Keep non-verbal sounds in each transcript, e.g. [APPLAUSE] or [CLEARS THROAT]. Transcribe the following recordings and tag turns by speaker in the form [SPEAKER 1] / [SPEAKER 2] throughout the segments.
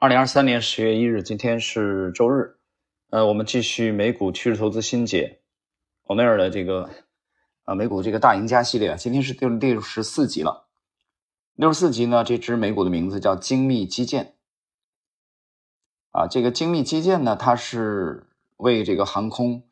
[SPEAKER 1] 二零二三年十月一日，今天是周日，呃，我们继续美股趋势投资新解，欧内尔的这个啊美股这个大赢家系列，今天是第六十四集了。六十四集呢，这支美股的名字叫精密基建，啊，这个精密基建呢，它是为这个航空、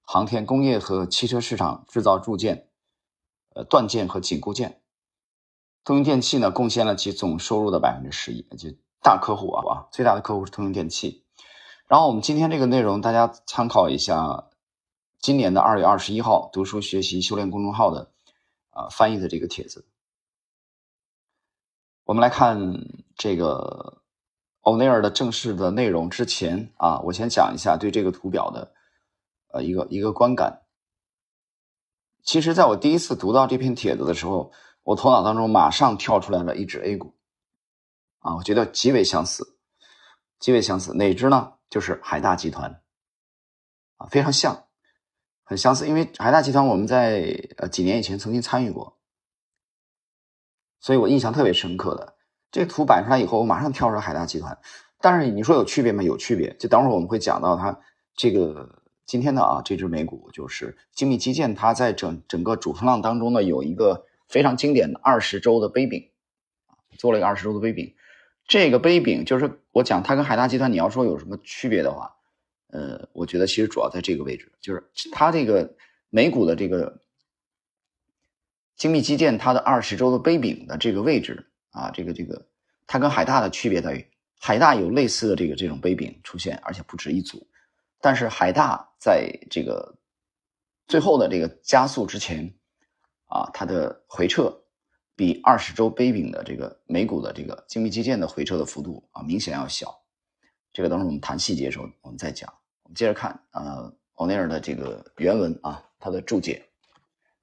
[SPEAKER 1] 航天、工业和汽车市场制造铸件、呃锻件和紧固件。通用电气呢，贡献了其总收入的百分之十一，就。大客户啊，最大的客户是通用电气。然后我们今天这个内容，大家参考一下今年的二月二十一号读书学习修炼公众号的啊翻译的这个帖子。我们来看这个欧内尔的正式的内容之前啊，我先讲一下对这个图表的呃一个一个观感。其实，在我第一次读到这篇帖子的时候，我头脑当中马上跳出来了一只 A 股。啊，我觉得极为相似，极为相似。哪只呢？就是海大集团，啊，非常像，很相似。因为海大集团我们在呃几年以前曾经参与过，所以我印象特别深刻的。这个图摆出来以后，我马上跳出来海大集团。但是你说有区别吗？有区别。就等会儿我们会讲到它这个今天的啊这只美股就是精密基建，它在整整个主升浪当中呢有一个非常经典的二十周的杯柄，做了一个二十周的杯柄。这个杯柄就是我讲它跟海大集团，你要说有什么区别的话，呃，我觉得其实主要在这个位置，就是它这个美股的这个精密基建，它的二十周的杯柄的这个位置啊，这个这个它跟海大的区别在于，海大有类似的这个这种杯柄出现，而且不止一组，但是海大在这个最后的这个加速之前啊，它的回撤。比二十周杯柄的这个美股的这个精密基建的回撤的幅度啊，明显要小。这个等会儿我们谈细节的时候我们再讲。我们接着看，呃，欧内尔的这个原文啊，他的注解。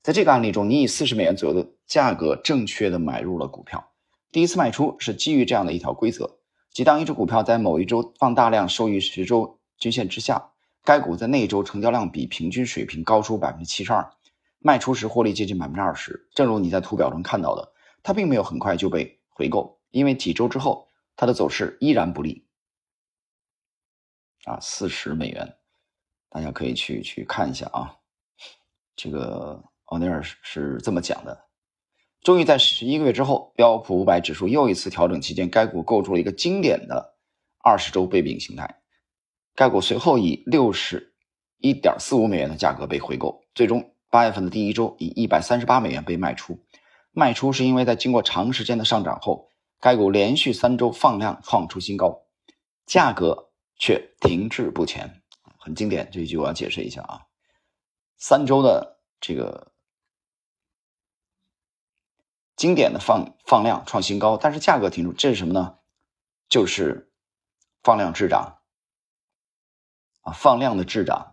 [SPEAKER 1] 在这个案例中，你以四十美元左右的价格正确的买入了股票。第一次卖出是基于这样的一条规则：即当一只股票在某一周放大量收于十周均线之下，该股在那一周成交量比平均水平高出百分之七十二。卖出时获利接近百分之二十，正如你在图表中看到的，它并没有很快就被回购，因为几周之后它的走势依然不利。啊，四十美元，大家可以去去看一下啊。这个奥尼尔是是这么讲的：，终于在十一个月之后，标普五百指数又一次调整期间，该股构筑了一个经典的二十周背饼形态。该股随后以六十一点四五美元的价格被回购，最终。八月份的第一周以一百三十八美元被卖出，卖出是因为在经过长时间的上涨后，该股连续三周放量创出新高，价格却停滞不前。很经典这一句我要解释一下啊，三周的这个经典的放放量创新高，但是价格停住，这是什么呢？就是放量滞涨啊，放量的滞涨。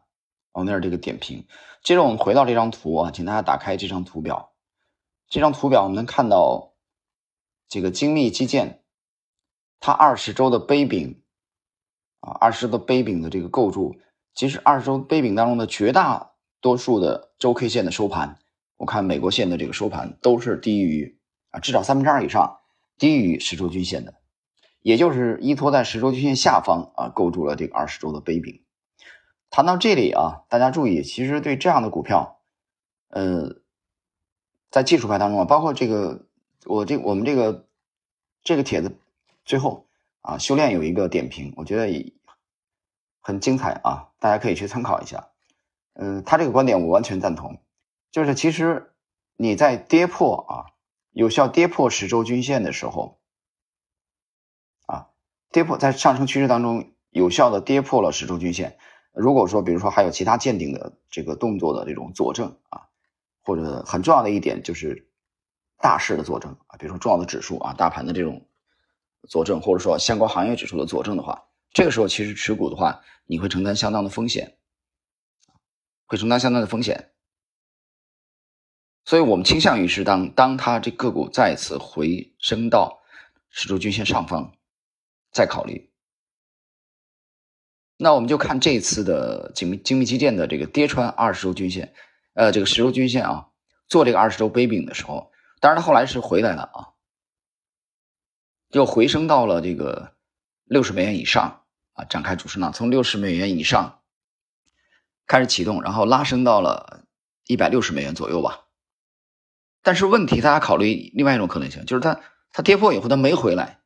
[SPEAKER 1] 往那儿这个点评，接着我们回到这张图啊，请大家打开这张图表。这张图表我们能看到，这个精密基建，它二十周的杯柄啊，二十周的杯柄的这个构筑，其实二十周杯柄当中的绝大多数的周 K 线的收盘，我看美国线的这个收盘都是低于啊，至少三分之二以上低于十周均线的，也就是依托在十周均线下方啊，构筑了这个二十周的杯柄。谈到这里啊，大家注意，其实对这样的股票，呃，在技术派当中啊，包括这个我这我们这个这个帖子最后啊，修炼有一个点评，我觉得很精彩啊，大家可以去参考一下。嗯，他这个观点我完全赞同，就是其实你在跌破啊，有效跌破十周均线的时候，啊，跌破在上升趋势当中有效的跌破了十周均线。如果说，比如说还有其他鉴定的这个动作的这种佐证啊，或者很重要的一点就是大势的佐证啊，比如说重要的指数啊、大盘的这种佐证，或者说相关行业指数的佐证的话，这个时候其实持股的话，你会承担相当的风险，会承担相当的风险。所以我们倾向于是当当它这个股再次回升到十周均线上方，再考虑。那我们就看这次的精密精密基建的这个跌穿二十周均线，呃，这个十周均线啊，做这个二十周杯柄的时候，当然它后来是回来了啊，又回升到了这个六十美元以上啊展开主升浪，从六十美元以上开始启动，然后拉升到了一百六十美元左右吧。但是问题，大家考虑另外一种可能性，就是它它跌破以后它没回来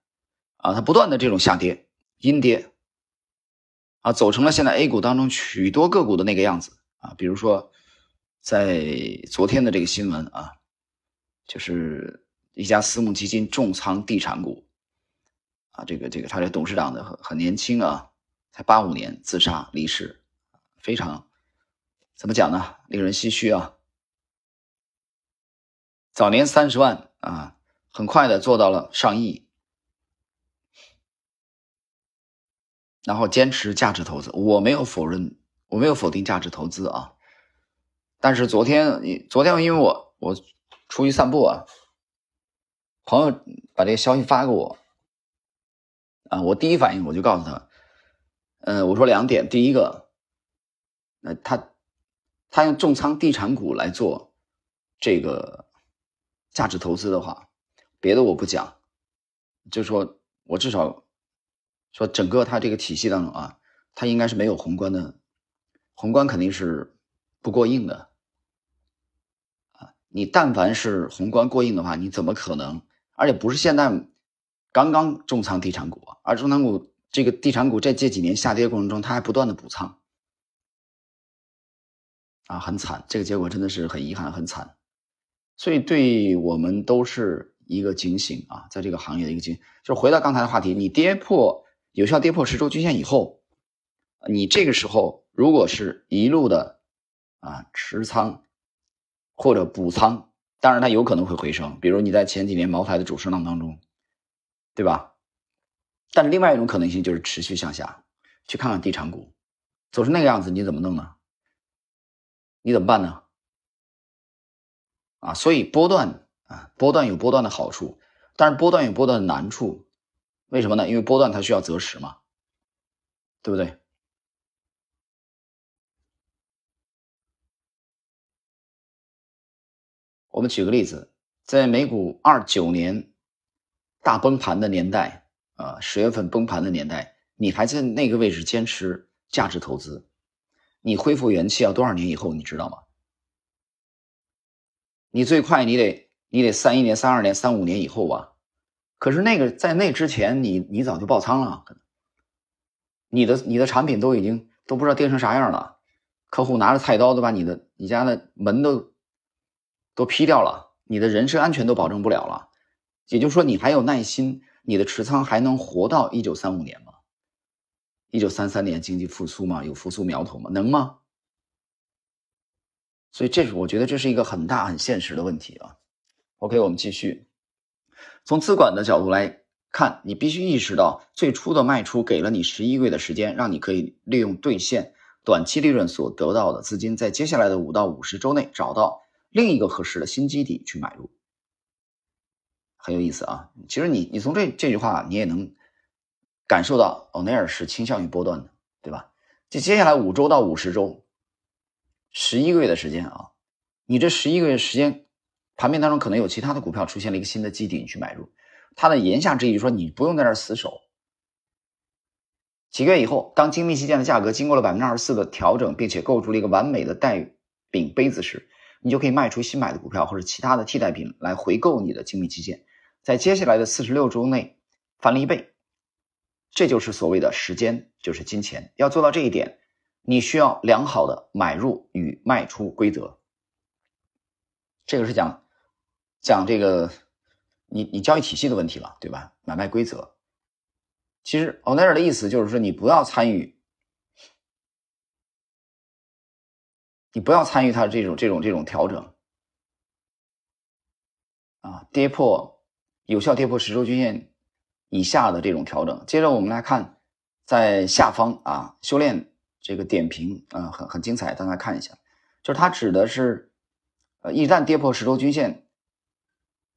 [SPEAKER 1] 啊，它不断的这种下跌阴跌啊，走成了现在 A 股当中许多个股的那个样子啊，比如说在昨天的这个新闻啊，就是一家私募基金重仓地产股啊，这个这个他的董事长的很很年轻啊，才八五年自杀离世，非常怎么讲呢？令人唏嘘啊。早年三十万啊，很快的做到了上亿，然后坚持价值投资。我没有否认，我没有否定价值投资啊。但是昨天，昨天因为我我出去散步啊，朋友把这个消息发给我啊，我第一反应我就告诉他，嗯，我说两点，第一个，那他他用重仓地产股来做这个。价值投资的话，别的我不讲，就说我至少说整个它这个体系当中啊，它应该是没有宏观的，宏观肯定是不过硬的啊。你但凡是宏观过硬的话，你怎么可能？而且不是现在刚刚重仓地产股，而重仓股这个地产股在这几年下跌过程中，它还不断的补仓啊，很惨，这个结果真的是很遗憾，很惨。所以，对我们都是一个警醒啊，在这个行业的一个警醒。就是回到刚才的话题，你跌破有效跌破十周均线以后，你这个时候如果是一路的啊持仓或者补仓，当然它有可能会回升。比如你在前几年茅台的主升浪当中，对吧？但另外一种可能性就是持续向下，去看看地产股走成那个样子，你怎么弄呢？你怎么办呢？啊，所以波段啊，波段有波段的好处，但是波段有波段的难处，为什么呢？因为波段它需要择时嘛，对不对？我们举个例子，在美股二九年大崩盘的年代啊，十月份崩盘的年代，你还在那个位置坚持价值投资，你恢复元气要多少年以后？你知道吗？你最快你得你得三一年、三二年、三五年以后吧，可是那个在那之前，你你早就爆仓了，你的你的产品都已经都不知道跌成啥样了，客户拿着菜刀都把你的你家的门都都劈掉了，你的人身安全都保证不了了，也就是说你还有耐心，你的持仓还能活到一九三五年吗？一九三三年经济复苏吗？有复苏苗头吗？能吗？所以，这是我觉得这是一个很大很现实的问题啊。OK，我们继续。从资管的角度来看，你必须意识到，最初的卖出给了你十一个月的时间，让你可以利用兑现短期利润所得到的资金，在接下来的五到五十周内找到另一个合适的新基底去买入。很有意思啊。其实你你从这这句话，你也能感受到欧奈尔是倾向于波段的，对吧？这接下来五周到五十周。十一个月的时间啊，你这十一个月时间，盘面当中可能有其他的股票出现了一个新的基底，你去买入。它的言下之意就说，你不用在那儿死守。几个月以后，当精密器件的价格经过了百分之二十四的调整，并且构筑了一个完美的带柄杯子时，你就可以卖出新买的股票或者其他的替代品来回购你的精密器件，在接下来的四十六周内翻了一倍。这就是所谓的时间就是金钱，要做到这一点。你需要良好的买入与卖出规则，这个是讲讲这个你你交易体系的问题了，对吧？买卖规则，其实欧奈尔的意思就是说，你不要参与，你不要参与它这种这种这种调整啊，跌破有效跌破十周均线以下的这种调整。接着我们来看，在下方啊，修炼。这个点评啊，很很精彩，大家看一下，就是它指的是，呃，一旦跌破十周均线，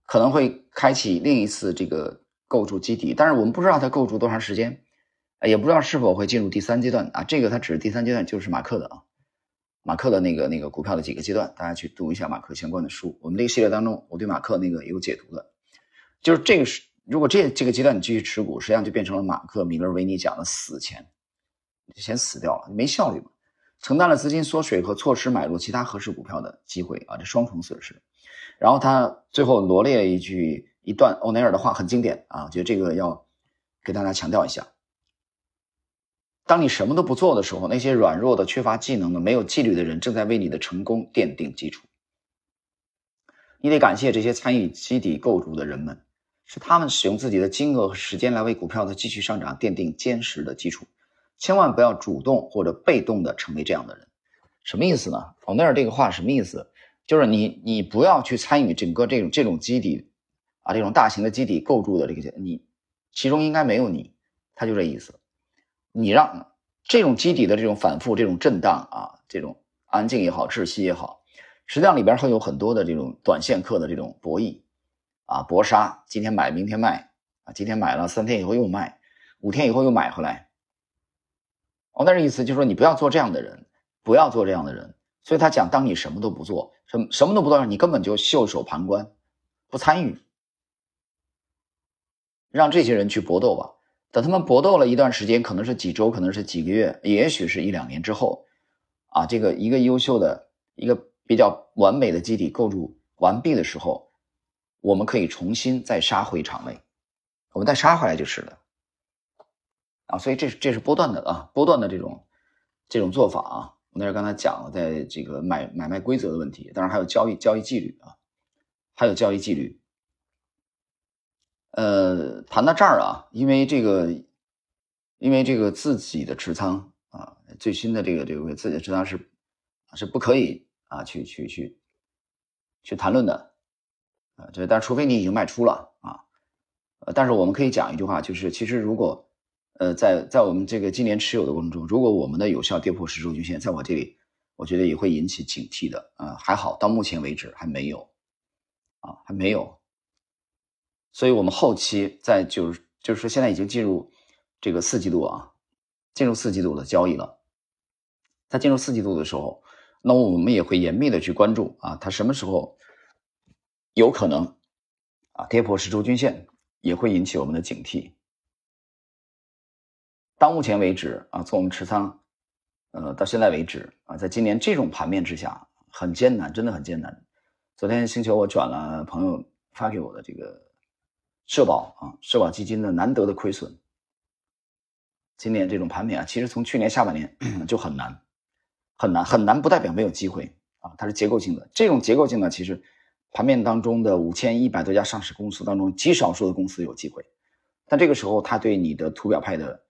[SPEAKER 1] 可能会开启另一次这个构筑基底，但是我们不知道它构筑多长时间，也不知道是否会进入第三阶段啊。这个它只是第三阶段就是马克的啊，马克的那个那个股票的几个阶段，大家去读一下马克相关的书。我们这个系列当中，我对马克那个有解读的，就是这个是如果这这个阶段你继续持股，实际上就变成了马克·米勒维尼讲的死钱，先死掉了，没效率嘛，承担了资金缩水和错失买入其他合适股票的机会啊，这双重损失。然后他最后罗列一句一段欧奈尔的话，很经典啊，我觉得这个要给大家强调一下。当你什么都不做的时候，那些软弱的、缺乏技能的、没有纪律的人正在为你的成功奠定基础。你得感谢这些参与基底构筑的人们。是他们使用自己的金额和时间来为股票的继续上涨奠定坚实的基础，千万不要主动或者被动的成为这样的人。什么意思呢？冯内尔这个话什么意思？就是你你不要去参与整个这种这种基底啊，这种大型的基底构筑的这个你其中应该没有你，他就这意思。你让这种基底的这种反复、这种震荡啊，这种安静也好、窒息也好，实际上里边会有很多的这种短线客的这种博弈。啊，搏杀，今天买，明天卖，啊，今天买了，三天以后又卖，五天以后又买回来。哦，那意思就是说，你不要做这样的人，不要做这样的人。所以他讲，当你什么都不做，什什么都不做，你根本就袖手旁观，不参与，让这些人去搏斗吧。等他们搏斗了一段时间，可能是几周，可能是几个月，也许是一两年之后，啊，这个一个优秀的、一个比较完美的基底构筑完毕的时候。我们可以重新再杀回场内，我们再杀回来就是了，啊，所以这是这是波段的啊，波段的这种这种做法啊，我那是刚才讲了，在这个买买卖规则的问题，当然还有交易交易纪律啊，还有交易纪律。呃，谈到这儿啊，因为这个，因为这个自己的持仓啊，最新的这个这个自己的持仓是是不可以啊去去去去谈论的。啊，这但除非你已经卖出了啊，但是我们可以讲一句话，就是其实如果，呃，在在我们这个今年持有的过程中，如果我们的有效跌破十周均线，在我这里，我觉得也会引起警惕的啊。还好到目前为止还没有，啊，还没有，所以我们后期在就是就是说现在已经进入这个四季度啊，进入四季度的交易了，在进入四季度的时候，那我们也会严密的去关注啊，它什么时候。有可能啊，跌破十周均线也会引起我们的警惕。到目前为止啊，从我们持仓，呃，到现在为止啊，在今年这种盘面之下，很艰难，真的很艰难。昨天星球我转了朋友发给我的这个社保啊，社保基金的难得的亏损。今年这种盘面啊，其实从去年下半年 [CLEARS THROAT] 就很难，很难，很难，不代表没有机会啊，它是结构性的。这种结构性呢，其实。盘面当中的五千一百多家上市公司当中，极少数的公司有机会，但这个时候他对你的图表派的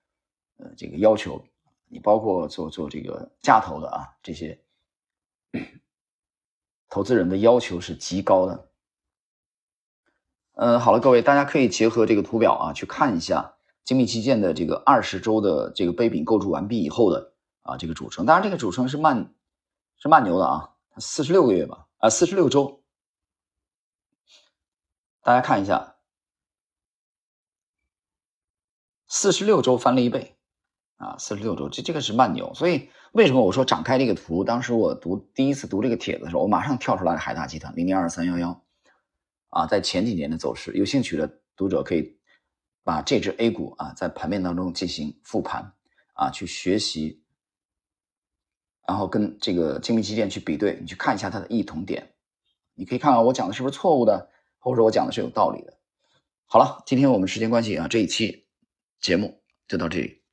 [SPEAKER 1] 呃这个要求，你包括做做这个价投的啊这些投资人的要求是极高的。嗯，好了，各位大家可以结合这个图表啊去看一下精密基建的这个二十周的这个杯柄构筑完毕以后的啊这个主升，当然这个主升是慢是慢牛的啊，四十六个月吧啊四十六周。大家看一下，四十六周翻了一倍，啊，四十六周，这这个是慢牛。所以为什么我说展开这个图？当时我读第一次读这个帖子的时候，我马上跳出来海大集团零零二三幺幺，啊，在前几年的走势，有兴趣的读者可以把这只 A 股啊，在盘面当中进行复盘，啊，去学习，然后跟这个精密基建去比对，你去看一下它的异同点，你可以看看我讲的是不是错误的。或者说我讲的是有道理的。好了，今天我们时间关系啊，这一期节目就到这里。